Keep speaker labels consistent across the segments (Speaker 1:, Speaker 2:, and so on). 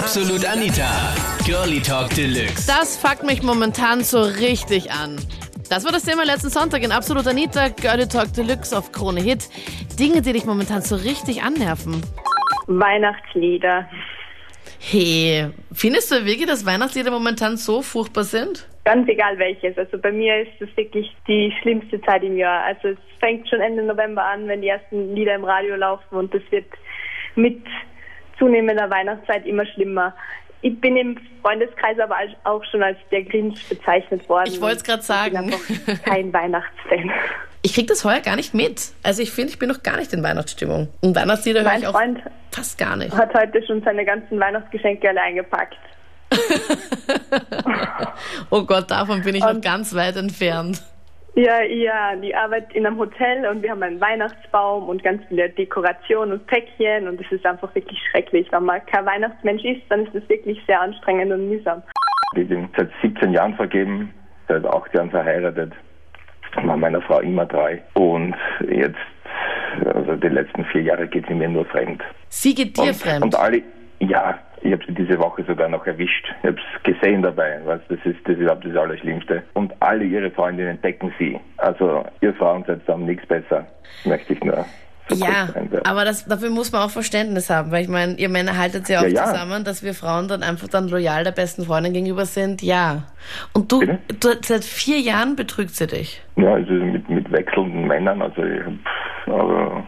Speaker 1: Absolut Anita. Girlie Talk Deluxe.
Speaker 2: Das fuckt mich momentan so richtig an. Das war das Thema letzten Sonntag in Absolut Anita, Girlie Talk Deluxe auf Krone Hit. Dinge, die dich momentan so richtig annerven.
Speaker 3: Weihnachtslieder.
Speaker 2: Hey, findest du wirklich, dass Weihnachtslieder momentan so furchtbar sind?
Speaker 3: Ganz egal welches. Also bei mir ist das wirklich die schlimmste Zeit im Jahr. Also es fängt schon Ende November an, wenn die ersten Lieder im Radio laufen und das wird mit zunehmender Weihnachtszeit immer schlimmer. Ich bin im Freundeskreis aber auch schon als der Grinch bezeichnet worden.
Speaker 2: Ich wollte es gerade sagen.
Speaker 3: Ich bin kein Weihnachtsfan.
Speaker 2: Ich krieg das heuer gar nicht mit. Also ich finde, ich bin noch gar nicht in Weihnachtsstimmung. Und Weihnachtslieder höre ich auch
Speaker 3: Freund
Speaker 2: fast gar nicht.
Speaker 3: hat heute schon seine ganzen Weihnachtsgeschenke alle eingepackt.
Speaker 2: oh Gott, davon bin ich noch
Speaker 3: Und-
Speaker 2: ganz weit entfernt.
Speaker 3: Ja, ja, die arbeitet in einem Hotel und wir haben einen Weihnachtsbaum und ganz viele Dekorationen und Päckchen und es ist einfach wirklich schrecklich. Wenn man kein Weihnachtsmensch ist, dann ist es wirklich sehr anstrengend und mühsam.
Speaker 4: Ich bin seit 17 Jahren vergeben, seit 8 Jahren verheiratet, war meiner Frau immer treu und jetzt, also die letzten vier Jahre geht sie mir nur fremd.
Speaker 2: Sie geht dir
Speaker 4: und,
Speaker 2: fremd.
Speaker 4: Und alle, ja, ich habe sie diese Woche sogar noch erwischt. Ich habe es gesehen dabei, was das ist, das ist überhaupt das Allerschlimmste. Und alle ihre Freundinnen entdecken sie. Also ihr Frauen seid haben nichts besser, möchte ich nur. so
Speaker 2: ja, aber das, dafür muss man auch Verständnis haben, weil ich meine, ihr Männer haltet ja auch
Speaker 4: Ja, ja.
Speaker 2: zusammen, dass wir Frauen dann einfach dann loyal der besten Freundin gegenüber sind. Ja. Und du, du seit vier Jahren betrügt sie dich.
Speaker 4: Ja, also mit, mit wechselnden Männern, also ich, aber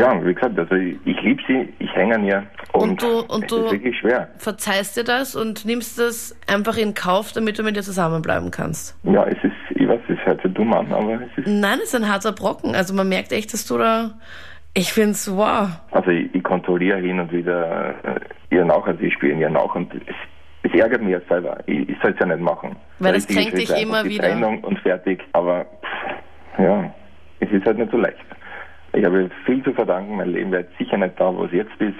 Speaker 4: ja, wie gesagt, also ich, ich liebe sie, ich hänge an ihr und,
Speaker 2: Und du- und
Speaker 4: es
Speaker 2: du-
Speaker 4: ist wirklich schwer.
Speaker 2: Verzeihst dir das und nimmst das einfach in Kauf, damit du mit ihr zusammenbleiben kannst.
Speaker 4: Ja, es ist, ich weiß, es hört sich dumm an, aber es ist,
Speaker 2: Nein, es ist ein harter Brocken. Also man merkt echt, dass du da. Ich find's wow.
Speaker 4: also ich, ich kontrolliere hin und wieder äh, ihr nach, also ich spiele ihr nach und es, es ärgert mich ja selber. Ich, ich soll es ja nicht machen.
Speaker 2: Weil das kränkt dich immer wieder.
Speaker 4: Trennung und fertig, aber pff, ja, es ist halt nicht so leicht. Ich habe viel zu verdanken, mein Leben wäre sicher nicht da, wo es jetzt ist.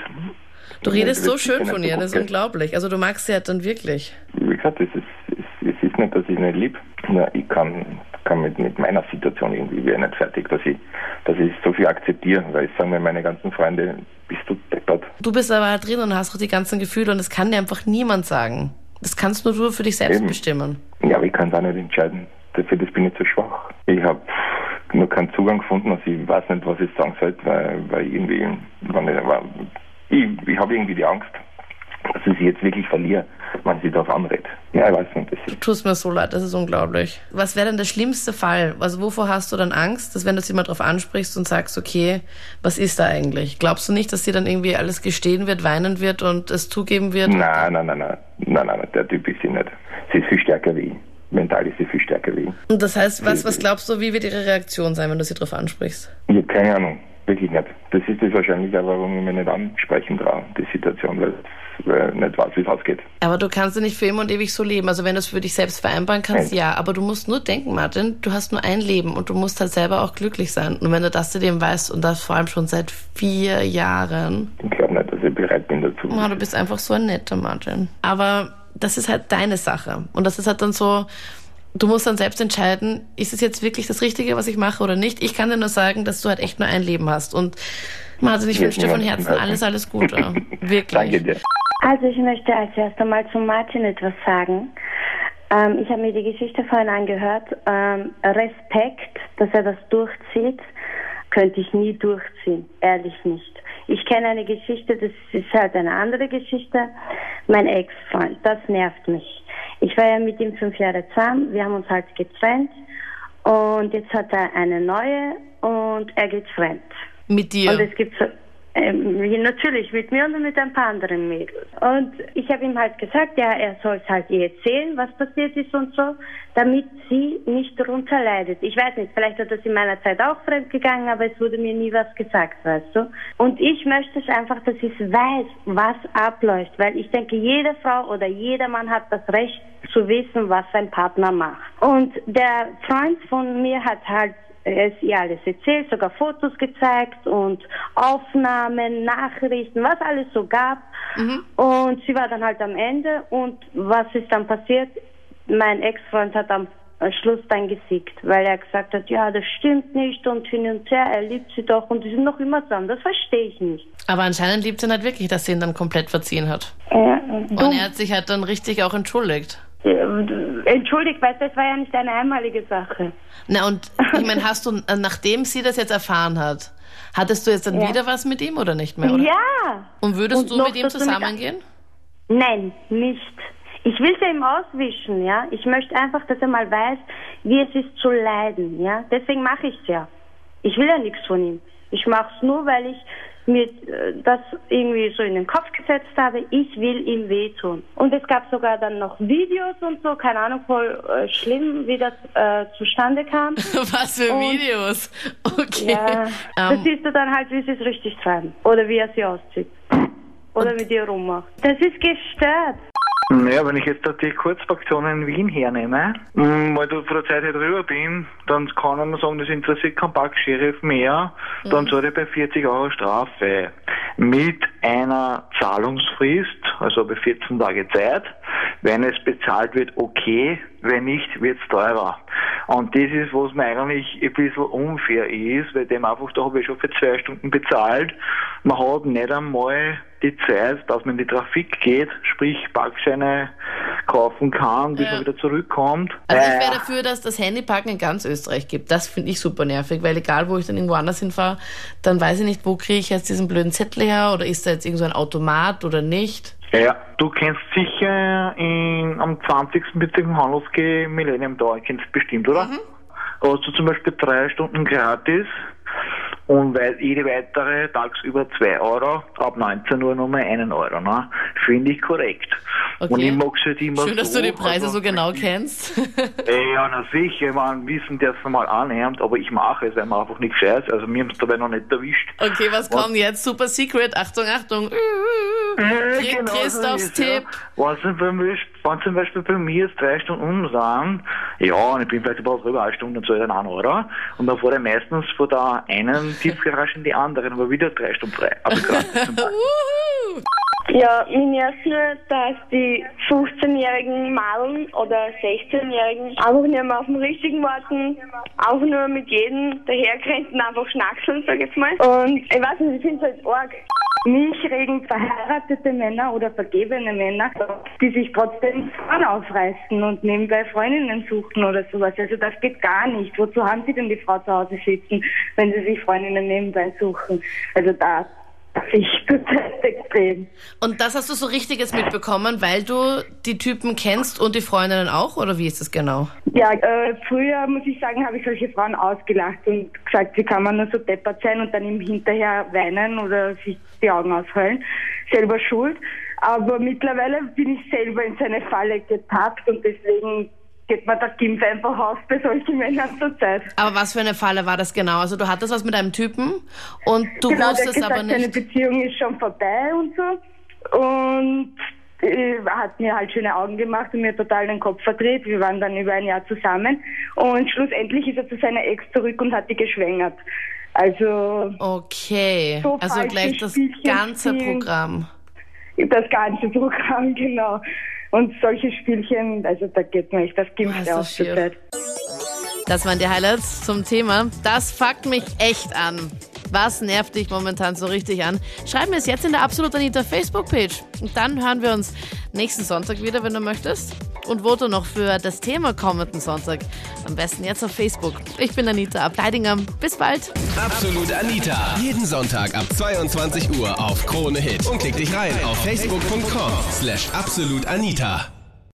Speaker 2: Du redest so schön
Speaker 4: nicht
Speaker 2: von ihr, das ist unglaublich. Also du magst sie halt dann wirklich.
Speaker 4: wie gesagt, es ist, es, es ist nicht, dass ich nicht lieb. Nur ich kann, kann mit, mit meiner Situation irgendwie wäre nicht fertig, dass ich, dass ich so viel akzeptiere, weil ich sagen mir meine ganzen Freunde, bist du deppert.
Speaker 2: Du bist aber halt drin und hast auch die ganzen Gefühle und das kann dir einfach niemand sagen. Das kannst nur du für dich selbst
Speaker 4: Eben.
Speaker 2: bestimmen.
Speaker 4: Ja, aber ich kann es auch nicht entscheiden. Dafür das bin ich zu schwach. Ich habe nur keinen Zugang gefunden, also ich weiß nicht, was ich sagen soll, weil, weil irgendwie, wenn ich, ich, ich habe irgendwie die Angst, dass ich sie jetzt wirklich verliere, wenn sie darauf anredet. Ja, ich weiß nicht, das ist
Speaker 2: Tut mir so leid, das ist unglaublich. Was wäre denn der schlimmste Fall? Also wovor hast du dann Angst, dass wenn du sie mal drauf ansprichst und sagst, okay, was ist da eigentlich? Glaubst du nicht, dass sie dann irgendwie alles gestehen wird, weinen wird und es zugeben wird?
Speaker 4: Nein, nein, nein, nein, nein, nein, der Typ ist sie nicht. Sie ist viel stärker wie ich. Mental ist sie viel stärker wie.
Speaker 2: Und das heißt, was, was glaubst du, wie wird ihre Reaktion sein, wenn du sie drauf ansprichst?
Speaker 4: Ich habe keine Ahnung, wirklich nicht. Das ist das wahrscheinlich auch, warum ich mich nicht ansprechen traue, die Situation, weil weil ich nicht weiß, wie es ausgeht.
Speaker 2: Aber du kannst ja nicht für immer und ewig so leben. Also wenn du es für dich selbst vereinbaren kannst,
Speaker 4: Nein.
Speaker 2: ja. Aber du musst nur denken, Martin, du hast nur ein Leben und du musst halt selber auch glücklich sein. Und wenn du das zu dem weißt und das vor allem schon seit vier Jahren,
Speaker 4: Ich glaube nicht, dass ich bereit bin dazu.
Speaker 2: oh, du bist einfach so ein netter Martin. Aber das ist halt deine Sache. Und das ist halt dann so, du musst dann selbst entscheiden, ist es jetzt wirklich das Richtige, was ich mache oder nicht. Ich kann dir nur sagen, dass du halt echt nur ein Leben hast. Und Martin, ich wünsche dir von Herzen
Speaker 4: also.
Speaker 2: alles, alles Gute. Wirklich.
Speaker 4: Danke dir.
Speaker 5: Also ich möchte als erstes mal zu Martin etwas sagen. Ähm, ich habe mir die Geschichte vorhin angehört. Ähm, Respekt, dass er das durchzieht, könnte ich nie durchziehen. Ehrlich nicht. Ich kenne eine Geschichte, das ist halt eine andere Geschichte. Mein Ex-Freund, das nervt mich. Ich war ja mit ihm fünf Jahre zusammen, wir haben uns halt getrennt und jetzt hat er eine neue und er geht fremd.
Speaker 2: Mit dir.
Speaker 5: Und es gibt so, ähm, natürlich mit mir und mit ein paar anderen Mädels. Und ich habe ihm halt gesagt, ja, er soll es halt ihr erzählen, was passiert ist und so, damit sie nicht darunter leidet. Ich weiß nicht, vielleicht hat das in meiner Zeit auch fremd gegangen, aber es wurde mir nie was gesagt, weißt du. Und ich möchte es einfach, dass ich weiß, was abläuft, weil ich denke, jede Frau oder jeder Mann hat das Recht zu wissen, was sein Partner macht. Und der Freund von mir hat halt es ihr alles erzählt, sogar Fotos gezeigt und Aufnahmen, Nachrichten, was alles so gab. Und sie war dann halt am Ende und was ist dann passiert? Mein Ex-Freund hat am Schluss dann gesiegt, weil er gesagt hat, ja, das stimmt nicht und hin und her, er liebt sie doch und die sind noch immer zusammen. Das verstehe ich nicht.
Speaker 2: Aber anscheinend liebt sie halt wirklich, dass sie ihn dann komplett verziehen hat.
Speaker 5: Ja,
Speaker 2: Und er hat sich halt dann richtig auch entschuldigt.
Speaker 5: Entschuldigt, weil das war ja nicht eine einmalige Sache.
Speaker 2: Na und ich meine, hast du, äh, nachdem sie das jetzt erfahren hat, hattest du jetzt dann
Speaker 5: Ja.
Speaker 2: wieder was mit ihm oder nicht mehr? Oder?
Speaker 5: Ja!
Speaker 2: Und würdest
Speaker 5: Und
Speaker 2: du mit ihm zusammengehen?
Speaker 5: Nein, nicht. Ich will es ja ihm auswischen, ja. Ich möchte einfach, dass er mal weiß, wie es ist zu leiden, ja. Deswegen mache ich es ja. Ich will ja nichts von ihm. Ich mache es nur, weil ich mir äh, das irgendwie so in den Kopf gesetzt habe. Ich will ihm wehtun. Und es gab sogar dann noch Videos und so, keine Ahnung, voll äh, schlimm, wie das äh, zustande kam.
Speaker 2: Was für
Speaker 5: Und-
Speaker 2: Videos? Okay.
Speaker 5: Ja, das
Speaker 2: Ähm,
Speaker 5: siehst du dann halt, wie sie es richtig treiben. Oder wie er sie auszieht. Oder wie die rummacht. Das ist gestört.
Speaker 6: Naja, wenn ich jetzt da die Kurzfraktion in Wien hernehme, mh, weil du von der Zeit her drüber bin, dann kann man sagen, das interessiert kein Park-Sheriff mehr, dann zahle ich bei 40 Euro Strafe. Mit einer Zahlungsfrist, also bei 14 Tage Zeit. Wenn es bezahlt wird, okay, wenn nicht, wird es teurer. Und das ist, was mir eigentlich ein bisschen unfair ist, weil dem einfach, da habe ich schon für zwei Stunden bezahlt. Man hat nicht einmal die Zeit, dass man in die Trafik geht, sprich Parkscheine kaufen kann, bis
Speaker 2: Ja.
Speaker 6: man wieder zurückkommt.
Speaker 2: Also ich
Speaker 6: Äh,
Speaker 2: wäre dafür, dass das Handyparken in ganz Österreich gibt. Das finde ich super nervig, weil egal, wo ich dann irgendwo anders hinfahre, dann weiß ich nicht, wo kriege ich jetzt diesen blöden Zettel her oder ist da jetzt irgend so ein Automat oder nicht.
Speaker 6: Ja, du kennst sicher in, am 20. Bezirk im Handelski Millennium Tower, kennst du bestimmt, oder? Da hast du zum Beispiel drei Stunden gratis und weil jede weitere tagsüber zwei Euro, ab 19 Uhr nochmal einen Euro. Ne? Finde ich korrekt.
Speaker 2: Okay.
Speaker 6: Und ich mag es halt immer
Speaker 2: Schön, dass
Speaker 6: so,
Speaker 2: du die Preise
Speaker 6: also,
Speaker 2: so genau kennst.
Speaker 6: Ja, na sicher, man wissen, der es mal annimmt, aber ich mache es, weil man einfach nicht scheiß. Also mir haben es dabei noch nicht erwischt.
Speaker 2: Okay, was kommt jetzt? Super Secret. Achtung, Achtung. Krieg
Speaker 6: so
Speaker 2: Christophs
Speaker 6: ja.
Speaker 2: Tipp.
Speaker 6: Wenn zum, Beispiel, wenn zum Beispiel bei mir jetzt drei Stunden um sind, ja, und ich bin vielleicht überhaupt drüber eine Stunde und zahle dann einen Euro, und dann fahre ich meistens von der einen Tiefgarage in die andere, aber wieder drei Stunden frei. Also.
Speaker 3: Ja, mich nervt nur, dass die 15-jährigen Madeln oder 16-jährigen einfach nicht mehr auf den richtigen warten, einfach nur mit jedem daherkrenten einfach schnackseln, sag ich jetzt mal. Und ich weiß nicht, ich finde es halt arg.
Speaker 5: Mich regen verheiratete Männer oder vergebene Männer, die sich trotzdem Frauen aufreißen und nebenbei Freundinnen suchen oder sowas. Also das geht gar nicht. Wozu haben sie denn die Frau zu Hause sitzen, wenn sie sich Freundinnen nebenbei suchen? Also da, ist total extrem.
Speaker 2: Und das hast du so richtiges mitbekommen, weil du die Typen kennst und die Freundinnen auch? Oder wie ist das genau?
Speaker 5: Ja, äh, früher, muss ich sagen, habe ich solche Frauen ausgelacht und gesagt, wie kann man nur so deppert sein und dann ihm hinterher weinen oder sich die Augen ausheulen. Selber schuld. Aber mittlerweile bin ich selber in seine Falle getappt und deswegen geht mir der Gimpf einfach auf bei solchen Männern zur Zeit.
Speaker 2: Aber was für eine Falle war das genau? Also du hattest was mit einem Typen und du
Speaker 5: genau,
Speaker 2: wusstest
Speaker 5: gesagt,
Speaker 2: aber
Speaker 5: seine
Speaker 2: nicht.
Speaker 5: Beziehung ist schon vorbei und so. Und äh, hat mir halt schöne Augen gemacht und mir total den Kopf verdreht. Wir waren dann über ein Jahr zusammen. Und schlussendlich ist er zu seiner Ex zurück und hat die geschwängert. Also
Speaker 2: Okay,
Speaker 5: So
Speaker 2: also gleich das ganze. Programm.
Speaker 5: das ganze Programm, genau. Und solche Spielchen, also da geht mir echt das
Speaker 2: Oh,
Speaker 5: Gimpf
Speaker 2: ist das
Speaker 5: auf zur. Zeit.
Speaker 2: Das waren die Highlights zum Thema. Das fuckt mich echt an. Was nervt dich momentan so richtig an? Schreib mir es jetzt in der Absolut Anita Facebook-Page. Und dann hören wir uns nächsten Sonntag wieder, wenn du möchtest. Und vote noch für das Thema kommenden Sonntag. Am besten jetzt auf Facebook. Ich bin Anita Ableidinger. Bis bald.
Speaker 1: Absolut Anita. Jeden Sonntag ab 22 Uhr auf Krone Hit. Und klick dich rein auf facebook.com slash absolutanita.